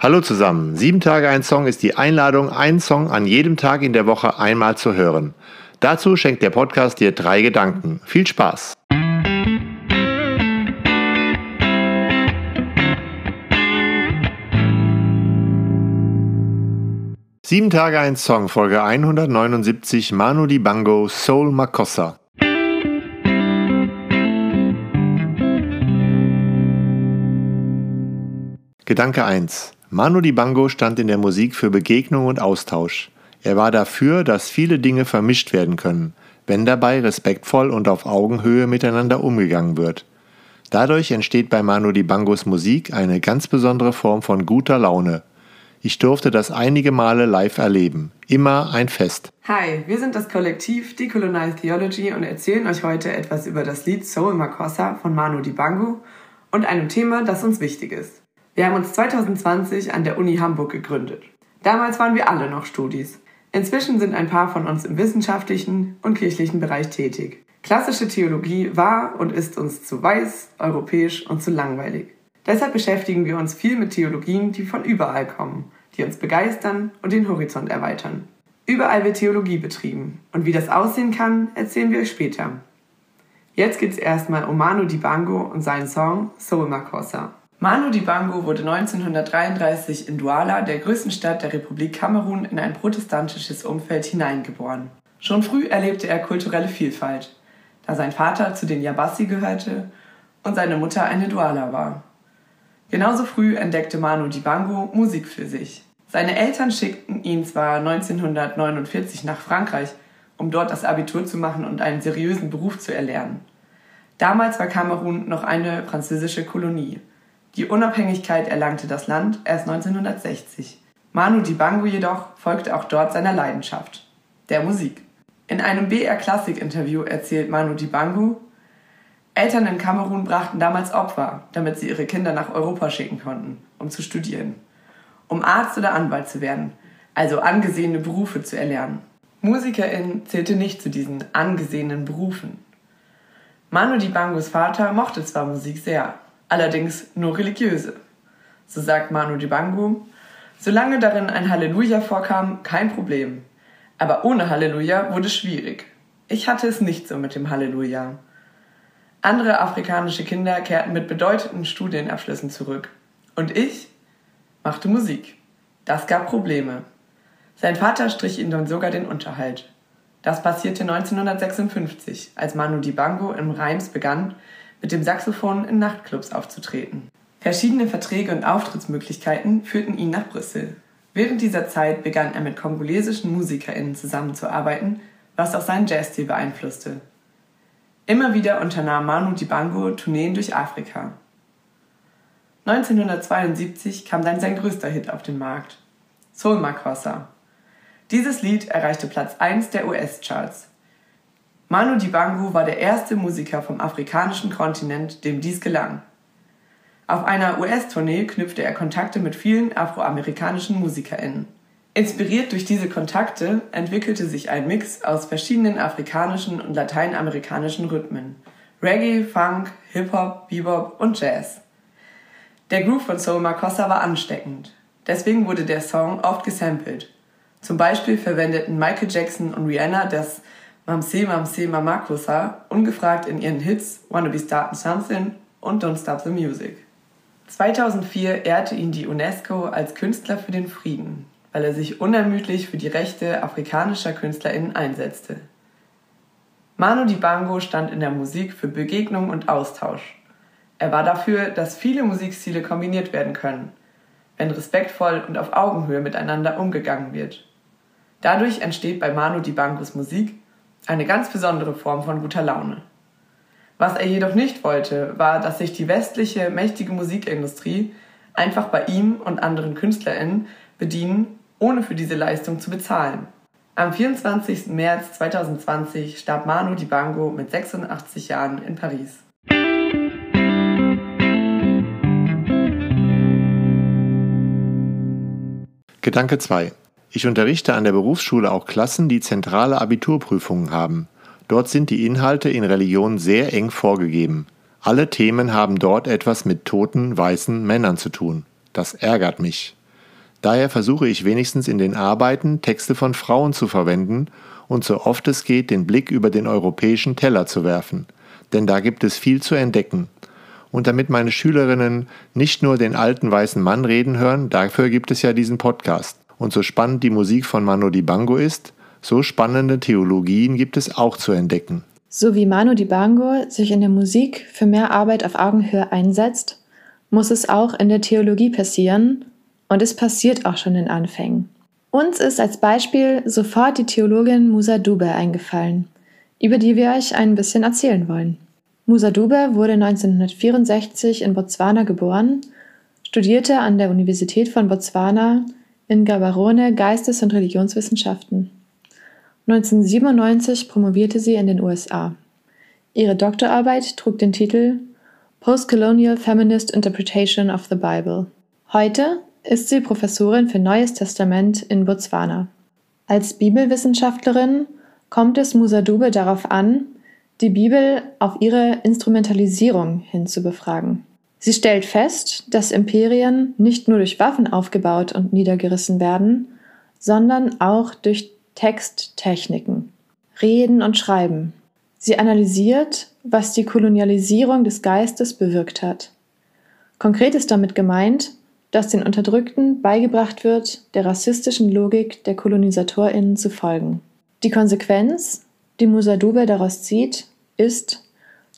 Hallo zusammen. Sieben Tage ein Song ist die Einladung, einen Song an jedem Tag in der Woche einmal zu hören. Dazu schenkt der Podcast dir drei Gedanken. Viel Spaß! Sieben Tage ein Song, Folge 179, Manu Dibango, Soul Makossa. Gedanke 1. Manu Dibango stand in der Musik für Begegnung und Austausch. Er war dafür, dass viele Dinge vermischt werden können, wenn dabei respektvoll und auf Augenhöhe miteinander umgegangen wird. Dadurch entsteht bei Manu Dibangos Musik eine ganz besondere Form von guter Laune. Ich durfte das einige Male live erleben. Immer ein Fest. Hi, wir sind das Kollektiv Decolonized Theology und erzählen euch heute etwas über das Lied Soul Makossa von Manu Dibango und einem Thema, das uns wichtig ist. Wir haben uns 2020 an der Uni Hamburg gegründet. Damals waren wir alle noch Studis. Inzwischen sind ein paar von uns im wissenschaftlichen und kirchlichen Bereich tätig. Klassische Theologie war und ist uns zu weiß, europäisch und zu langweilig. Deshalb beschäftigen wir uns viel mit Theologien, die von überall kommen, die uns begeistern und den Horizont erweitern. Überall wird Theologie betrieben und wie das aussehen kann, erzählen wir euch später. Jetzt geht's erstmal um Manu Dibango und seinen Song Soul Makossa. Manu Dibango wurde 1933 in Douala, der größten Stadt der Republik Kamerun, in ein protestantisches Umfeld hineingeboren. Schon früh erlebte er kulturelle Vielfalt, da sein Vater zu den Yabassi gehörte und seine Mutter eine Douala war. Genauso früh entdeckte Manu Dibango Musik für sich. Seine Eltern schickten ihn zwar 1949 nach Frankreich, um dort das Abitur zu machen und einen seriösen Beruf zu erlernen. Damals war Kamerun noch eine französische Kolonie. Die Unabhängigkeit erlangte das Land erst 1960. Manu Dibango jedoch folgte auch dort seiner Leidenschaft, der Musik. In einem BR Classic Interview erzählt Manu Dibango, Eltern in Kamerun brachten damals Opfer, damit sie ihre Kinder nach Europa schicken konnten, um zu studieren. Um Arzt oder Anwalt zu werden, also angesehene Berufe zu erlernen. Musikerin zählte nicht zu diesen angesehenen Berufen. Manu Dibangos Vater mochte zwar Musik sehr, allerdings nur religiöse. So sagt Manu Dibango, solange darin ein Halleluja vorkam, kein Problem. Aber ohne Halleluja wurde schwierig. Ich hatte es nicht so mit dem Halleluja. Andere afrikanische Kinder kehrten mit bedeutenden Studienabschlüssen zurück. Und ich machte Musik. Das gab Probleme. Sein Vater strich ihm dann sogar den Unterhalt. Das passierte 1956, als Manu Dibango im Reims begann, mit dem Saxophon in Nachtclubs aufzutreten. Verschiedene Verträge und Auftrittsmöglichkeiten führten ihn nach Brüssel. Während dieser Zeit begann er mit kongolesischen MusikerInnen zusammenzuarbeiten, was auch seinen Jazzstil beeinflusste. Immer wieder unternahm Manu Dibango Tourneen durch Afrika. 1972 kam dann sein größter Hit auf den Markt, Soul Makossa. Dieses Lied erreichte Platz 1 der US-Charts. Manu Dibango war der erste Musiker vom afrikanischen Kontinent, dem dies gelang. Auf einer US-Tournee knüpfte er Kontakte mit vielen afroamerikanischen MusikerInnen. Inspiriert durch diese Kontakte entwickelte sich ein Mix aus verschiedenen afrikanischen und lateinamerikanischen Rhythmen. Reggae, Funk, Hip-Hop, Bebop und Jazz. Der Groove von Soul Makossa war ansteckend. Deswegen wurde der Song oft gesampelt. Zum Beispiel verwendeten Michael Jackson und Rihanna das Mamse Mamse Mamakosa ungefragt in ihren Hits Wanna Be Startin' Something und Don't Stop the Music. 2004 ehrte ihn die UNESCO als Künstler für den Frieden, weil er sich unermüdlich für die Rechte afrikanischer KünstlerInnen einsetzte. Manu Dibango stand in der Musik für Begegnung und Austausch. Er war dafür, dass viele Musikstile kombiniert werden können, wenn respektvoll und auf Augenhöhe miteinander umgegangen wird. Dadurch entsteht bei Manu Dibangos Musik eine ganz besondere Form von guter Laune. Was er jedoch nicht wollte, war, dass sich die westliche mächtige Musikindustrie einfach bei ihm und anderen KünstlerInnen bedienen, ohne für diese Leistung zu bezahlen. Am 24. März 2020 starb Manu Dibango mit 86 Jahren in Paris. Gedanke 2. Ich unterrichte an der Berufsschule auch Klassen, die zentrale Abiturprüfungen haben. Dort sind die Inhalte in Religion sehr eng vorgegeben. Alle Themen haben dort etwas mit toten, weißen Männern zu tun. Das ärgert mich. Daher versuche ich wenigstens in den Arbeiten Texte von Frauen zu verwenden und so oft es geht den Blick über den europäischen Teller zu werfen. Denn da gibt es viel zu entdecken. Und damit meine Schülerinnen nicht nur den alten weißen Mann reden hören, dafür gibt es ja diesen Podcast. Und so spannend die Musik von Manu Dibango ist, so spannende Theologien gibt es auch zu entdecken. So wie Manu Dibango sich in der Musik für mehr Arbeit auf Augenhöhe einsetzt, muss es auch in der Theologie passieren und es passiert auch schon in Anfängen. Uns ist als Beispiel sofort die Theologin Musa Dube eingefallen, über die wir euch ein bisschen erzählen wollen. Musa Dube wurde 1964 in Botswana geboren, studierte an der Universität von Botswana in Gaborone Geistes- und Religionswissenschaften. 1997 promovierte sie in den USA. Ihre Doktorarbeit trug den Titel Postcolonial Feminist Interpretation of the Bible. Heute ist sie Professorin für Neues Testament in Botswana. Als Bibelwissenschaftlerin kommt es Musa Dube darauf an, die Bibel auf ihre Instrumentalisierung hin zu befragen. Sie stellt fest, dass Imperien nicht nur durch Waffen aufgebaut und niedergerissen werden, sondern auch durch Texttechniken, Reden und Schreiben. Sie analysiert, was die Kolonialisierung des Geistes bewirkt hat. Konkret ist damit gemeint, dass den Unterdrückten beigebracht wird, der rassistischen Logik der KolonisatorInnen zu folgen. Die Konsequenz, die Musa Dube daraus zieht, ist,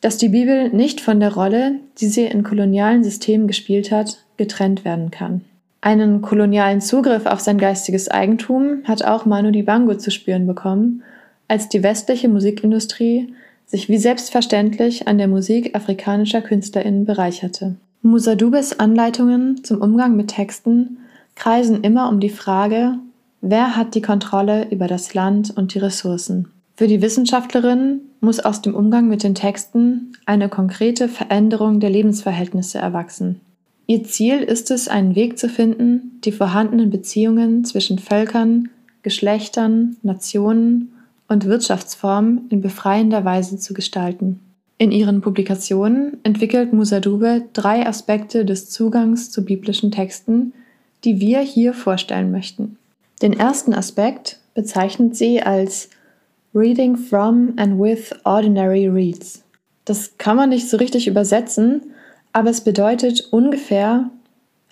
dass die Bibel nicht von der Rolle, die sie in kolonialen Systemen gespielt hat, getrennt werden kann. Einen kolonialen Zugriff auf sein geistiges Eigentum hat auch Manu Dibango zu spüren bekommen, als die westliche Musikindustrie sich wie selbstverständlich an der Musik afrikanischer KünstlerInnen bereicherte. Musa Dubes Anleitungen zum Umgang mit Texten kreisen immer um die Frage, wer hat die Kontrolle über das Land und die Ressourcen. Für die Wissenschaftlerin muss aus dem Umgang mit den Texten eine konkrete Veränderung der Lebensverhältnisse erwachsen. Ihr Ziel ist es, einen Weg zu finden, die vorhandenen Beziehungen zwischen Völkern, Geschlechtern, Nationen und Wirtschaftsformen in befreiender Weise zu gestalten. In ihren Publikationen entwickelt Musadube drei Aspekte des Zugangs zu biblischen Texten, die wir hier vorstellen möchten. Den ersten Aspekt bezeichnet sie als Reading from and with ordinary reads. Das kann man nicht so richtig übersetzen, aber es bedeutet ungefähr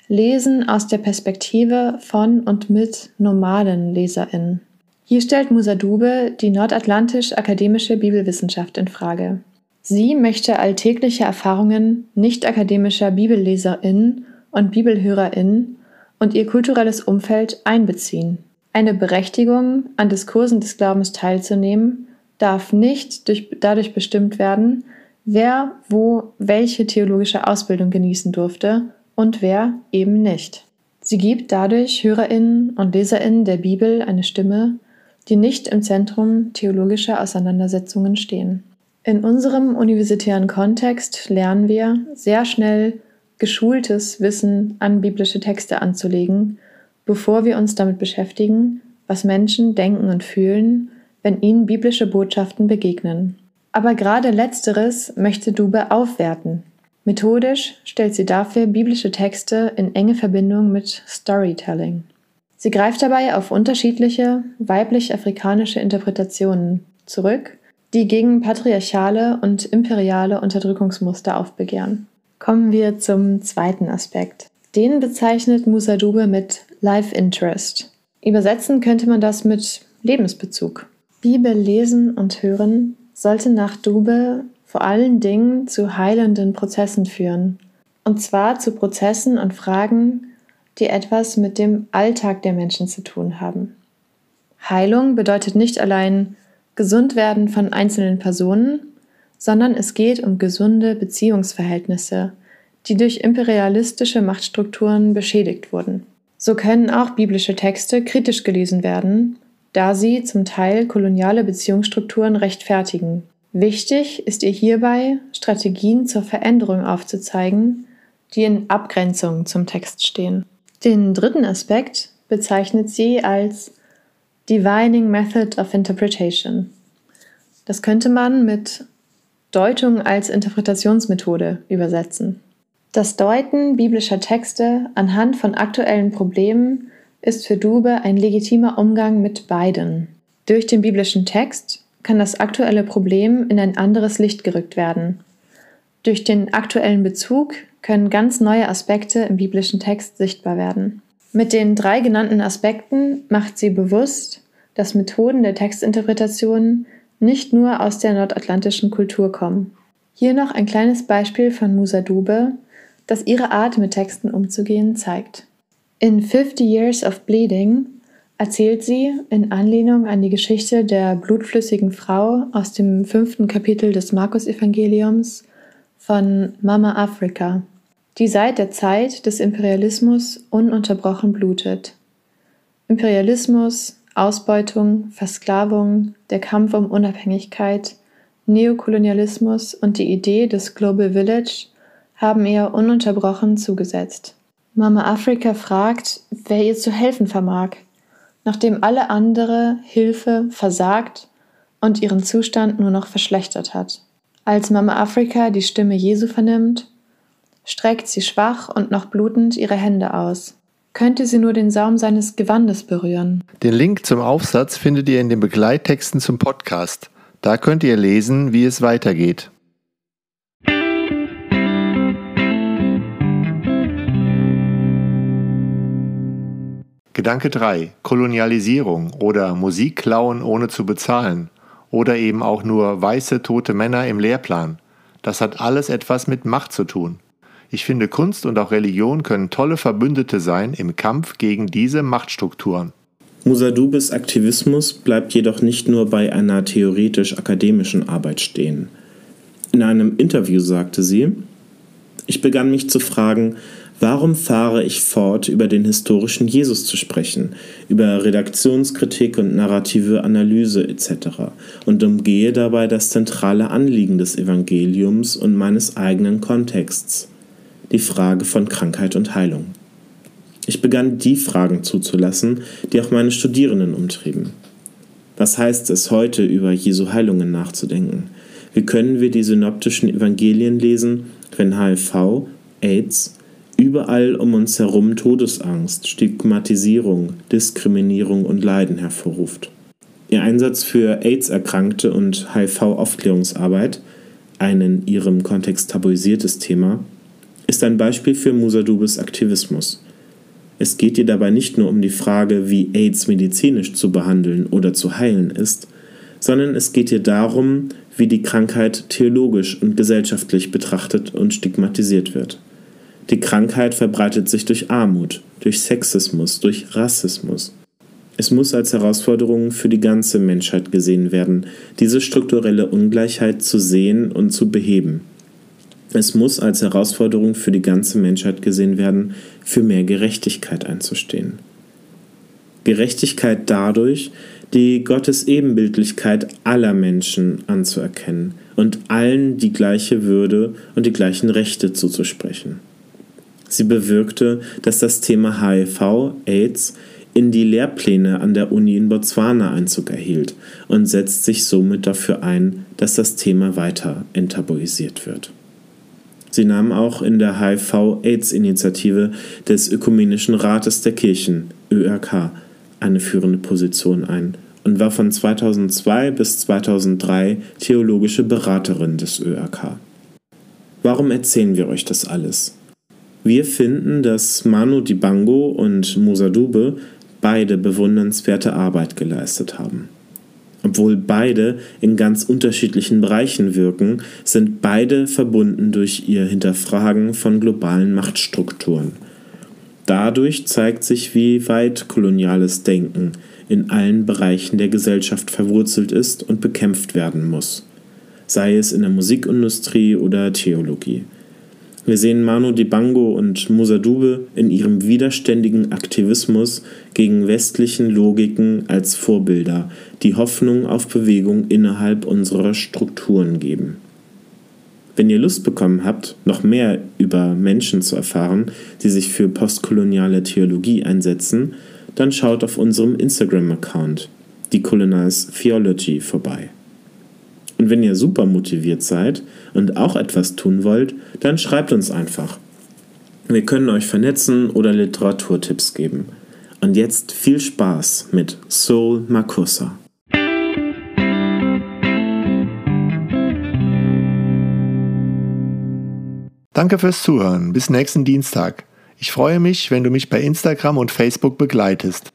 Lesen aus der Perspektive von und mit normalen LeserInnen. Hier stellt Musadube die nordatlantisch-akademische Bibelwissenschaft in Frage. Sie möchte alltägliche Erfahrungen nicht-akademischer BibelleserInnen und BibelhörerInnen und ihr kulturelles Umfeld einbeziehen. Eine Berechtigung, an Diskursen des Glaubens teilzunehmen, darf nicht durch, dadurch bestimmt werden, wer wo welche theologische Ausbildung genießen durfte und wer eben nicht. Sie gibt dadurch Hörerinnen und Leserinnen der Bibel eine Stimme, die nicht im Zentrum theologischer Auseinandersetzungen stehen. In unserem universitären Kontext lernen wir sehr schnell geschultes Wissen an biblische Texte anzulegen, bevor wir uns damit beschäftigen, was Menschen denken und fühlen, wenn ihnen biblische Botschaften begegnen. Aber gerade letzteres möchte Dube aufwerten. Methodisch stellt sie dafür biblische Texte in enge Verbindung mit Storytelling. Sie greift dabei auf unterschiedliche weiblich-afrikanische Interpretationen zurück die gegen patriarchale und imperiale Unterdrückungsmuster aufbegehren. Kommen wir zum zweiten Aspekt. Den bezeichnet Musa Dube mit Life Interest. Übersetzen könnte man das mit Lebensbezug. Bibel lesen und hören sollte nach Dube vor allen Dingen zu heilenden Prozessen führen. Und zwar zu Prozessen und Fragen, die etwas mit dem Alltag der Menschen zu tun haben. Heilung bedeutet nicht allein gesund werden von einzelnen Personen, sondern es geht um gesunde Beziehungsverhältnisse, die durch imperialistische Machtstrukturen beschädigt wurden. So können auch biblische Texte kritisch gelesen werden, da sie zum Teil koloniale Beziehungsstrukturen rechtfertigen. Wichtig ist ihr hierbei, Strategien zur Veränderung aufzuzeigen, die in Abgrenzung zum Text stehen. Den dritten Aspekt bezeichnet sie als Divining Method of Interpretation. Das könnte man mit Deutung als Interpretationsmethode übersetzen. Das Deuten biblischer Texte anhand von aktuellen Problemen ist für Dube ein legitimer Umgang mit beiden. Durch den biblischen Text kann das aktuelle Problem in ein anderes Licht gerückt werden. Durch den aktuellen Bezug können ganz neue Aspekte im biblischen Text sichtbar werden. Mit den drei genannten Aspekten macht sie bewusst, dass Methoden der Textinterpretation nicht nur aus der nordatlantischen Kultur kommen. Hier noch ein kleines Beispiel von Musa Dube, das ihre Art mit Texten umzugehen zeigt. In 50 Years of Bleeding erzählt sie in Anlehnung an die Geschichte der blutflüssigen Frau aus dem fünften Kapitel des Markus-Evangeliums von Mama Afrika, die seit der Zeit des Imperialismus ununterbrochen blutet. Imperialismus, Ausbeutung, Versklavung, der Kampf um Unabhängigkeit, Neokolonialismus und die Idee des Global Village haben ihr ununterbrochen zugesetzt. Mama Afrika fragt, wer ihr zu helfen vermag nachdem alle andere Hilfe versagt und ihren Zustand nur noch verschlechtert hat. Als Mama Afrika die Stimme Jesu vernimmt, streckt sie schwach und noch blutend ihre Hände aus. Könnte sie nur den Saum seines Gewandes berühren. Den Link zum Aufsatz findet ihr in den Begleittexten zum Podcast. Da könnt ihr lesen, wie es weitergeht. Gedanke 3. Kolonialisierung oder Musik klauen ohne zu bezahlen oder eben auch nur weiße tote Männer im Lehrplan. Das hat alles etwas mit Macht zu tun. Ich finde, Kunst und auch Religion können tolle Verbündete sein im Kampf gegen diese Machtstrukturen. Musadubes Aktivismus bleibt jedoch nicht nur bei einer theoretisch-akademischen Arbeit stehen. In einem Interview sagte sie, ich begann mich zu fragen, Warum fahre ich fort, über den historischen Jesus zu sprechen, über Redaktionskritik und narrative Analyse etc. und umgehe dabei das zentrale Anliegen des Evangeliums und meines eigenen Kontexts, die Frage von Krankheit und Heilung. Ich begann die Fragen zuzulassen, die auch meine Studierenden umtrieben. Was heißt es heute über Jesu Heilungen nachzudenken? Wie können wir die synoptischen Evangelien lesen, wenn HIV, AIDS, überall um uns herum Todesangst, Stigmatisierung, Diskriminierung und Leiden hervorruft. Ihr Einsatz für AIDS-Erkrankte und HIV-Aufklärungsarbeit, ein in ihrem Kontext tabuisiertes Thema, ist ein Beispiel für Musadubes Aktivismus. Es geht ihr dabei nicht nur um die Frage, wie AIDS medizinisch zu behandeln oder zu heilen ist, sondern es geht ihr darum, wie die Krankheit theologisch und gesellschaftlich betrachtet und stigmatisiert wird. Die Krankheit verbreitet sich durch Armut, durch Sexismus, durch Rassismus. Es muss als Herausforderung für die ganze Menschheit gesehen werden, diese strukturelle Ungleichheit zu sehen und zu beheben. Es muss als Herausforderung für die ganze Menschheit gesehen werden, für mehr Gerechtigkeit einzustehen. Gerechtigkeit dadurch, die Gottes Ebenbildlichkeit aller Menschen anzuerkennen und allen die gleiche Würde und die gleichen Rechte zuzusprechen. Sie bewirkte, dass das Thema HIV, AIDS in die Lehrpläne an der Uni in Botswana Einzug erhielt und setzt sich somit dafür ein, dass das Thema weiter enttabuisiert wird. Sie nahm auch in der HIV-AIDS-Initiative des Ökumenischen Rates der Kirchen, ÖRK, eine führende Position ein und war von 2002 bis 2003 theologische Beraterin des ÖRK. Warum erzählen wir euch das alles? Wir finden, dass Manu Dibango und Musa Dube beide bewundernswerte Arbeit geleistet haben. Obwohl beide in ganz unterschiedlichen Bereichen wirken, sind beide verbunden durch ihr Hinterfragen von globalen Machtstrukturen. Dadurch zeigt sich, wie weit koloniales Denken in allen Bereichen der Gesellschaft verwurzelt ist und bekämpft werden muss, sei es in der Musikindustrie oder Theologie. Wir sehen Manu Dibango und Musa Dube in ihrem widerständigen Aktivismus gegen westlichen Logiken als Vorbilder, die Hoffnung auf Bewegung innerhalb unserer Strukturen geben. Wenn ihr Lust bekommen habt, noch mehr über Menschen zu erfahren, die sich für postkoloniale Theologie einsetzen, dann schaut auf unserem Instagram-Account, Decolonize Theology, vorbei. Und wenn ihr super motiviert seid und auch etwas tun wollt, dann schreibt uns einfach. Wir können euch vernetzen oder Literaturtipps geben. Und jetzt viel Spaß mit Soul Makusa. Danke fürs Zuhören. Bis nächsten Dienstag. Ich freue mich, wenn du mich bei Instagram und Facebook begleitest.